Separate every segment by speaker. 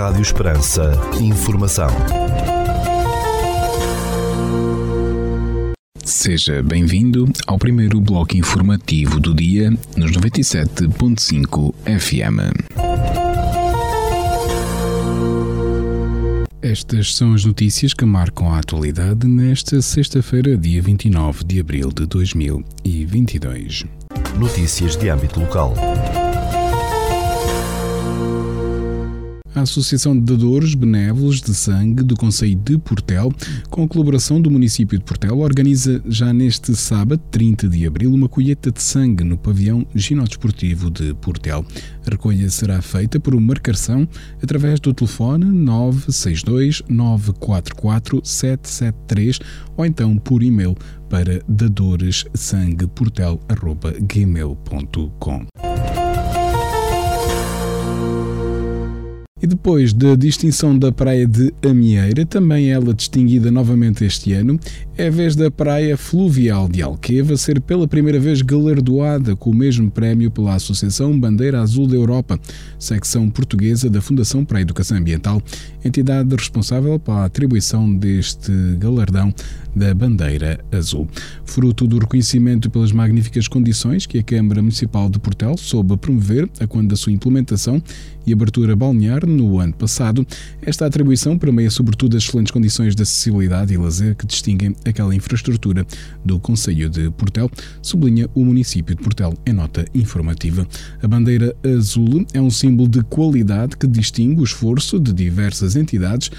Speaker 1: Rádio Esperança. Informação.
Speaker 2: Seja bem-vindo ao primeiro bloco informativo do dia nos 97.5 FM. Estas são as notícias que marcam a atualidade nesta sexta-feira, dia 29 de abril de 2022.
Speaker 1: Notícias de âmbito local.
Speaker 2: A Associação de Dadores Benévolos de Sangue do Conselho de Portel, com a colaboração do município de Portel, organiza já neste sábado, 30 de abril, uma colheita de sangue no pavilhão ginodesportivo de Portel. A recolha será feita por marcação através do telefone 962 944 773 ou então por e-mail para dadoressangueportel.gmail.com. E depois da distinção da Praia de Amieira, também ela distinguida novamente este ano, é a vez da Praia Fluvial de Alqueva ser pela primeira vez galardoada com o mesmo prémio pela Associação Bandeira Azul da Europa, secção portuguesa da Fundação para a Educação Ambiental, entidade responsável pela atribuição deste galardão da Bandeira Azul. Fruto do reconhecimento pelas magníficas condições que a Câmara Municipal de Portel soube promover a quando da sua implementação e abertura balnear no ano passado, esta atribuição permeia sobretudo as excelentes condições de acessibilidade e lazer que distinguem aquela infraestrutura do Conselho de Portel, sublinha o município de Portel em nota informativa. A bandeira azul é um símbolo de qualidade que distingue o esforço de diversas entidades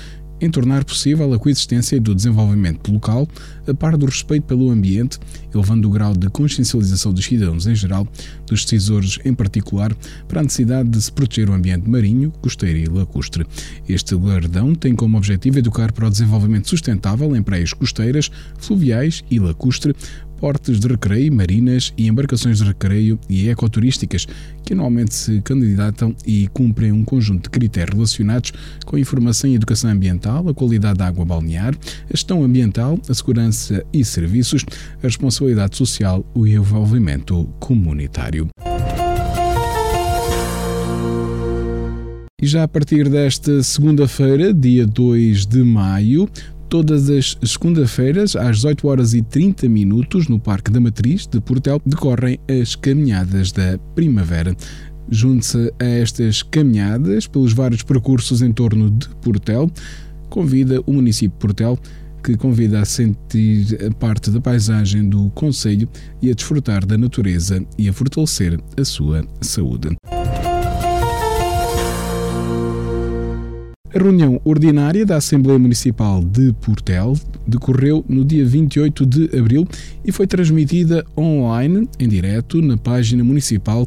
Speaker 2: em tornar possível a coexistência do desenvolvimento local, a par do respeito pelo ambiente, elevando o grau de consciencialização dos cidadãos em geral, dos decisores em particular, para a necessidade de se proteger o ambiente marinho, costeiro e lacustre. Este galardão tem como objetivo educar para o desenvolvimento sustentável em praias costeiras, fluviais e lacustre, portes de recreio, marinas e embarcações de recreio e ecoturísticas, que anualmente se candidatam e cumprem um conjunto de critérios relacionados com a informação e educação ambiental, a qualidade da água balnear, a gestão ambiental, a segurança e serviços, a responsabilidade social e o envolvimento comunitário. E já a partir desta segunda-feira, dia 2 de maio, todas as segunda-feiras, às 18 horas e 30 minutos, no Parque da Matriz de Portel, decorrem as caminhadas da primavera. Junte-se a estas caminhadas pelos vários percursos em torno de Portel, convida o município de Portel que convida a sentir parte da paisagem do Conselho e a desfrutar da natureza e a fortalecer a sua saúde. A reunião ordinária da Assembleia Municipal de Portel decorreu no dia 28 de abril e foi transmitida online, em direto, na página municipal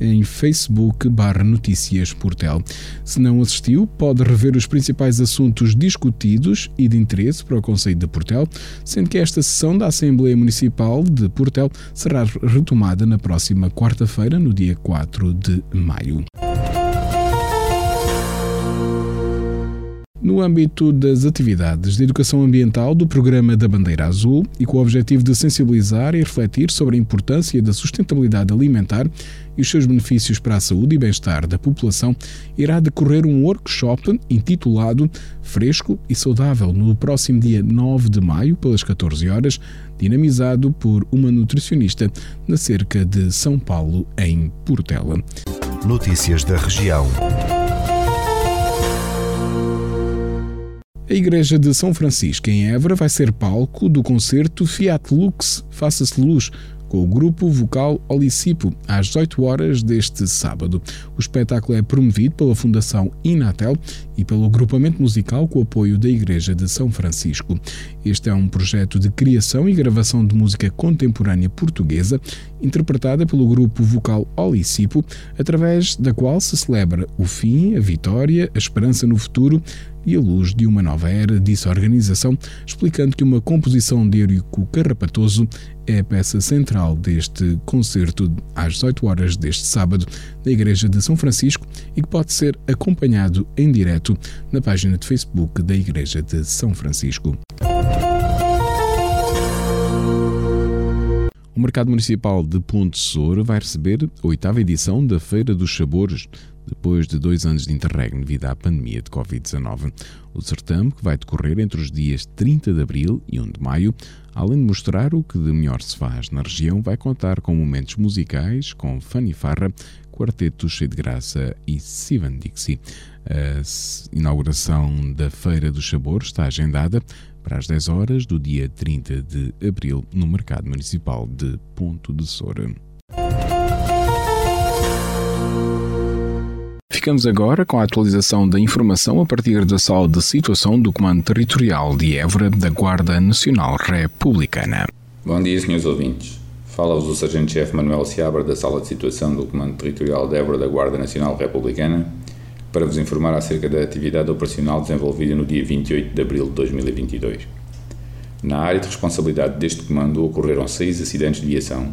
Speaker 2: em Facebook barra Notícias Portel. Se não assistiu, pode rever os principais assuntos discutidos e de interesse para o Conselho de Portel, sendo que esta sessão da Assembleia Municipal de Portel será retomada na próxima quarta-feira, no dia 4 de maio. No âmbito das atividades de educação ambiental do Programa da Bandeira Azul e com o objetivo de sensibilizar e refletir sobre a importância da sustentabilidade alimentar e os seus benefícios para a saúde e bem-estar da população, irá decorrer um workshop intitulado Fresco e Saudável no próximo dia 9 de maio, pelas 14 horas, dinamizado por uma nutricionista na cerca de São Paulo, em Portela.
Speaker 1: Notícias da região.
Speaker 2: A Igreja de São Francisco, em Évora, vai ser palco do concerto Fiat Lux Faça-se Luz, com o grupo vocal Olicipo, às 18 horas deste sábado. O espetáculo é promovido pela Fundação Inatel e pelo agrupamento musical com o apoio da Igreja de São Francisco. Este é um projeto de criação e gravação de música contemporânea portuguesa, interpretada pelo grupo vocal Olicipo, através da qual se celebra o fim, a vitória, a esperança no futuro e a luz de uma nova era, disse a organização, explicando que uma composição de Eurico Carrapatoso é a peça central deste concerto às 18 horas deste sábado na Igreja de São Francisco e que pode ser acompanhado em direto na página de Facebook da Igreja de São Francisco. O Mercado Municipal de Ponte Soura vai receber a oitava edição da Feira dos Sabores depois de dois anos de interregno devido à pandemia de Covid-19. O certame, que vai decorrer entre os dias 30 de abril e 1 de maio, além de mostrar o que de melhor se faz na região, vai contar com momentos musicais, com Fanny Farra, Quarteto Cheio de Graça e Sivan Dixie. A inauguração da Feira do Sabor está agendada para as 10 horas do dia 30 de abril no Mercado Municipal de Ponto de Soura. Ficamos agora com a atualização da informação a partir da sala de situação do Comando Territorial de Évora da Guarda Nacional Republicana.
Speaker 3: Bom dia, senhores ouvintes. Fala-vos o Sargento-Chefe Manuel Seabra da Sala de Situação do Comando Territorial de Évora da Guarda Nacional Republicana para vos informar acerca da atividade operacional desenvolvida no dia 28 de abril de 2022. Na área de responsabilidade deste comando ocorreram seis acidentes de viação,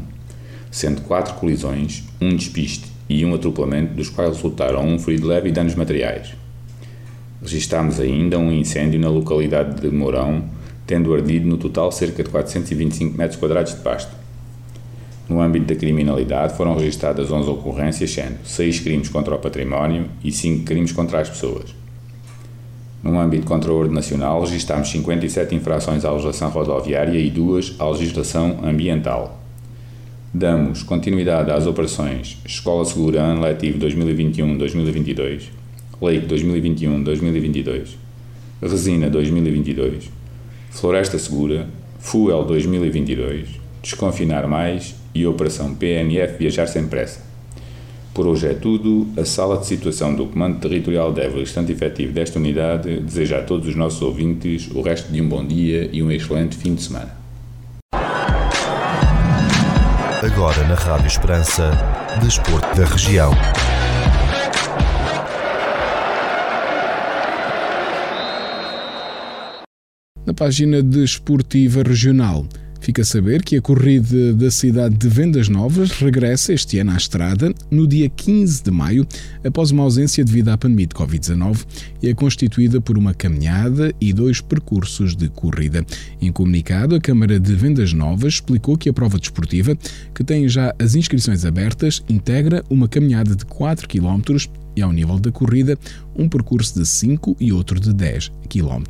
Speaker 3: sendo quatro colisões, um despiste e um atropelamento, dos quais resultaram um ferido leve e danos materiais. Registámos ainda um incêndio na localidade de Mourão, tendo ardido no total cerca de 425 metros quadrados de pasto. No âmbito da criminalidade foram registradas 11 ocorrências, sendo 6 crimes contra o património e 5 crimes contra as pessoas. No âmbito contra a ordem nacional, registámos 57 infrações à legislação rodoviária e 2 à legislação ambiental. Damos continuidade às operações Escola Segura Ano Letivo 2021-2022, Leite 2021-2022, Resina 2022, Floresta Segura, Fuel 2022, Desconfinar Mais e Operação PNF Viajar Sem Pressa. Por hoje é tudo. A sala de situação do Comando Territorial de Évora, estante efetivo desta unidade, deseja a todos os nossos ouvintes o resto de um bom dia e um excelente fim de semana.
Speaker 1: Agora na Rádio Esperança, Desporto da Região.
Speaker 2: Na página desportiva regional, Fica a saber que a corrida da cidade de Vendas Novas regressa este ano à estrada no dia 15 de maio, após uma ausência devido à pandemia de Covid-19, e é constituída por uma caminhada e dois percursos de corrida. Em comunicado, a Câmara de Vendas Novas explicou que a prova desportiva, que tem já as inscrições abertas, integra uma caminhada de 4 km e, ao nível da corrida, um percurso de 5 e outro de 10 km.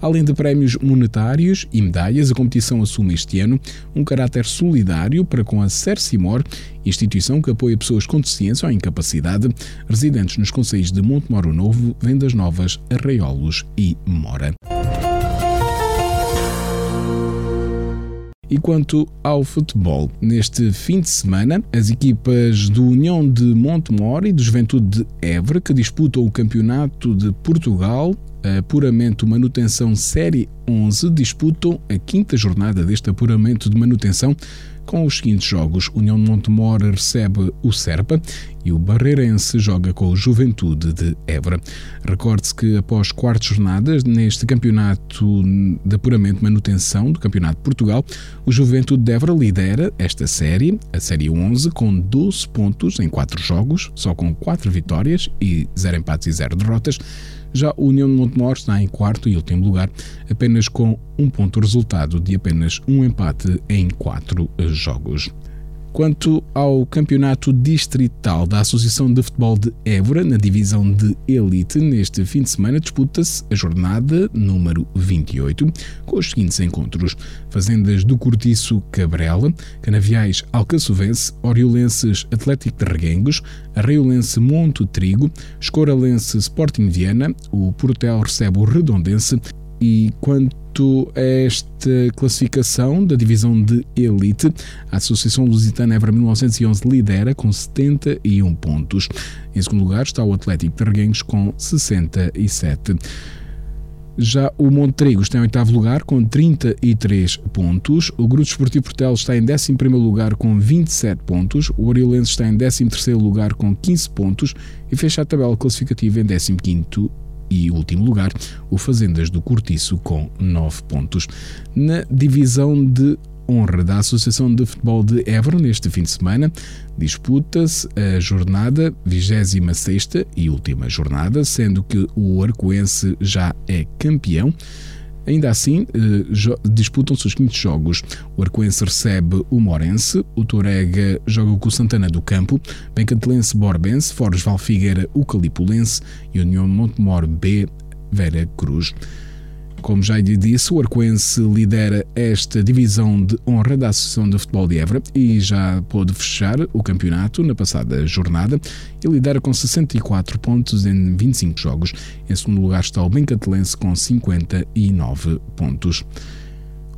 Speaker 2: Além de prémios monetários e medalhas, a competição assume este ano um caráter solidário para com a Cercimor, instituição que apoia pessoas com deficiência ou incapacidade, residentes nos conselhos de Montemoro Novo, Vendas Novas, Arraiolos e Mora. E quanto ao futebol, neste fim de semana, as equipas do União de Montemor e do Juventude de Évora, que disputam o Campeonato de Portugal, apuramento manutenção Série 11, disputam a quinta jornada deste apuramento de manutenção com os seguintes jogos: União de Montemor recebe o Serpa e o Barreirense joga com o Juventude de Évora. Recorde-se que após quartas jornadas neste campeonato de apuramento manutenção do Campeonato de Portugal, o Juventude de Évora lidera esta série, a série 11, com 12 pontos em 4 jogos, só com 4 vitórias e 0 empates e 0 derrotas. Já o União de Montemor está em quarto e último lugar, apenas com um ponto resultado de apenas um empate em quatro jogos. Quanto ao campeonato distrital da Associação de Futebol de Évora, na divisão de Elite, neste fim de semana disputa-se a jornada número 28, com os seguintes encontros: Fazendas do Cortiço Cabrela, Canaviais Alcaçovense, Oriolenses Atlético de Reguengos, Arraiolense Monte Trigo, Escoralense Sporting Viana, o Portel recebe o Redondense e quanto a esta classificação da divisão de elite, a Associação Lusitana Évora 1911 lidera com 71 pontos. Em segundo lugar está o Atlético de Reguengos com 67. Já o Montrigo está em oitavo lugar com 33 pontos. O Grupo Esportivo Portel está em 11 lugar com 27 pontos. O Oriolense está em 13 lugar com 15 pontos e fecha a tabela classificativa em 15 e último lugar, o Fazendas do Cortiço com 9 pontos. Na divisão de honra da Associação de Futebol de Évora neste fim de semana. Disputa-se a jornada 26 e última jornada, sendo que o Arcoense já é campeão. Ainda assim, eh, disputam-se os quintos jogos. O Arcoense recebe o Morense, o Torega joga com o Santana do Campo, Bencatelense Borbense, Forres Valfigueira, o Calipulense e União Montemor B, Vera Cruz. Como já lhe disse, o Arcoense lidera esta divisão de honra da Associação de Futebol de Évora e já pôde fechar o campeonato na passada jornada e lidera com 64 pontos em 25 jogos. Em segundo lugar está o Bencatelense com 59 pontos.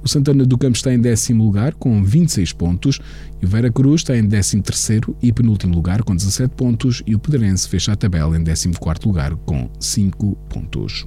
Speaker 2: O Santana do Campo está em décimo lugar com 26 pontos e o Vera Cruz está em décimo terceiro e penúltimo lugar com 17 pontos e o Pedrense fecha a tabela em décimo quarto lugar com 5 pontos.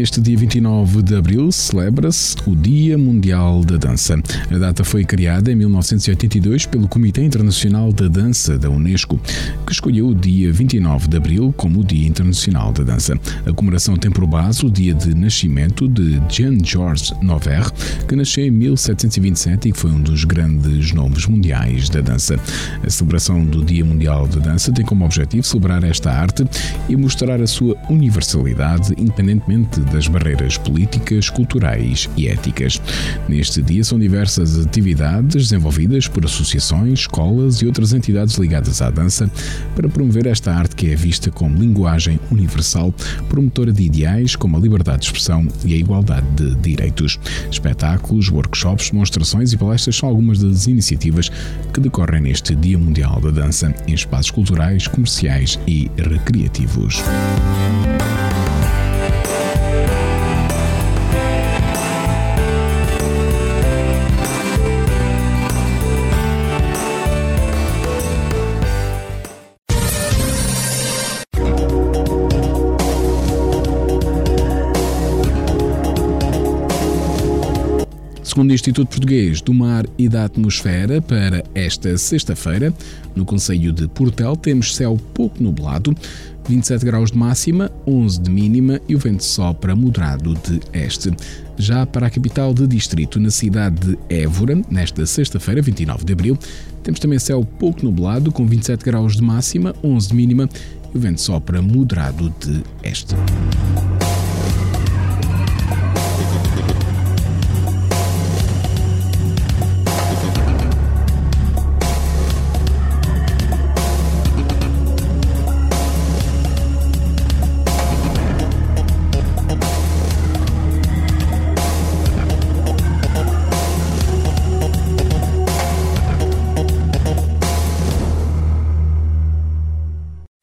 Speaker 2: Neste dia 29 de abril celebra-se o Dia Mundial da Dança. A data foi criada em 1982 pelo Comitê Internacional da Dança da Unesco, que escolheu o dia 29 de abril como o Dia Internacional da Dança. A comemoração tem por base o dia de nascimento de Jean-Georges Nover, que nasceu em 1727 e que foi um dos grandes nomes mundiais da dança. A celebração do Dia Mundial da Dança tem como objetivo celebrar esta arte e mostrar a sua universalidade, independentemente das barreiras políticas, culturais e éticas. Neste dia são diversas atividades desenvolvidas por associações, escolas e outras entidades ligadas à dança para promover esta arte que é vista como linguagem universal, promotora de ideais como a liberdade de expressão e a igualdade de direitos. Espetáculos, workshops, demonstrações e palestras são algumas das iniciativas que decorrem neste Dia Mundial da Dança em espaços culturais, comerciais e recreativos. Segundo o Instituto Português do Mar e da Atmosfera, para esta sexta-feira, no Conselho de Portel, temos céu pouco nublado, 27 graus de máxima, 11 de mínima e o vento sopra moderado de este. Já para a capital de distrito, na cidade de Évora, nesta sexta-feira, 29 de abril, temos também céu pouco nublado, com 27 graus de máxima, 11 de mínima e o vento sopra moderado de este.